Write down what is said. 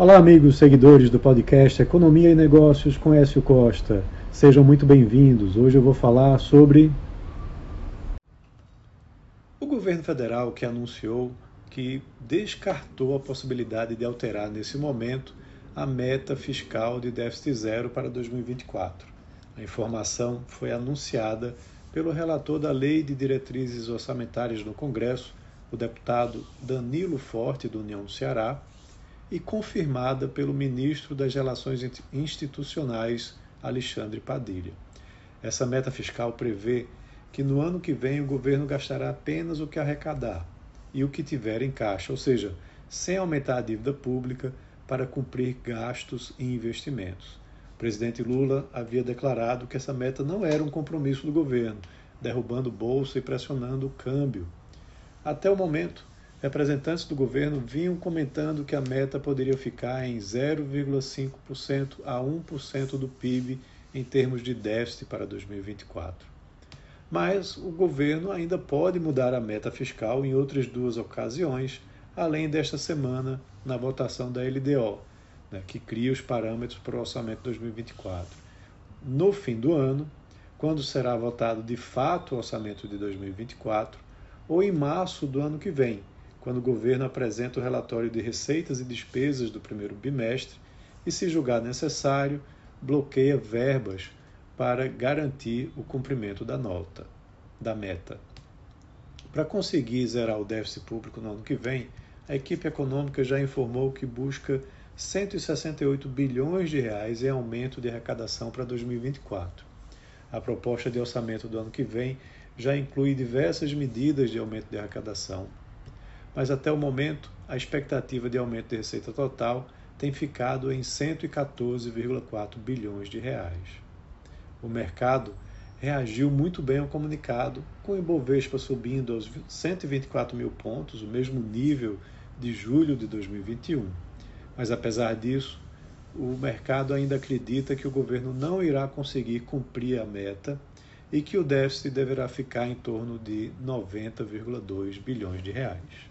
Olá, amigos seguidores do podcast Economia e Negócios com Écio Costa. Sejam muito bem-vindos. Hoje eu vou falar sobre o governo federal que anunciou que descartou a possibilidade de alterar nesse momento a meta fiscal de déficit zero para 2024. A informação foi anunciada pelo relator da Lei de Diretrizes Orçamentárias no Congresso, o deputado Danilo Forte, do União do Ceará, e confirmada pelo ministro das Relações Institucionais, Alexandre Padilha. Essa meta fiscal prevê que no ano que vem o governo gastará apenas o que arrecadar e o que tiver em caixa, ou seja, sem aumentar a dívida pública para cumprir gastos e investimentos. O presidente Lula havia declarado que essa meta não era um compromisso do governo, derrubando bolsa e pressionando o câmbio. Até o momento, representantes do governo vinham comentando que a meta poderia ficar em 0,5% a 1% do PIB em termos de déficit para 2024. Mas o governo ainda pode mudar a meta fiscal em outras duas ocasiões, além desta semana na votação da LDO, né, que cria os parâmetros para o orçamento 2024. No fim do ano, quando será votado de fato o orçamento de 2024, ou em março do ano que vem, quando o governo apresenta o relatório de receitas e despesas do primeiro bimestre e, se julgar necessário, bloqueia verbas para garantir o cumprimento da nota, da meta. Para conseguir zerar o déficit público no ano que vem, a equipe econômica já informou que busca 168 bilhões de reais em aumento de arrecadação para 2024. A proposta de orçamento do ano que vem já inclui diversas medidas de aumento de arrecadação, mas até o momento a expectativa de aumento de receita total tem ficado em 114,4 bilhões de reais. O mercado reagiu muito bem ao comunicado, com o Ibovespa subindo aos 124 mil pontos, o mesmo nível de julho de 2021. Mas apesar disso, o mercado ainda acredita que o governo não irá conseguir cumprir a meta e que o déficit deverá ficar em torno de 90,2 bilhões de reais.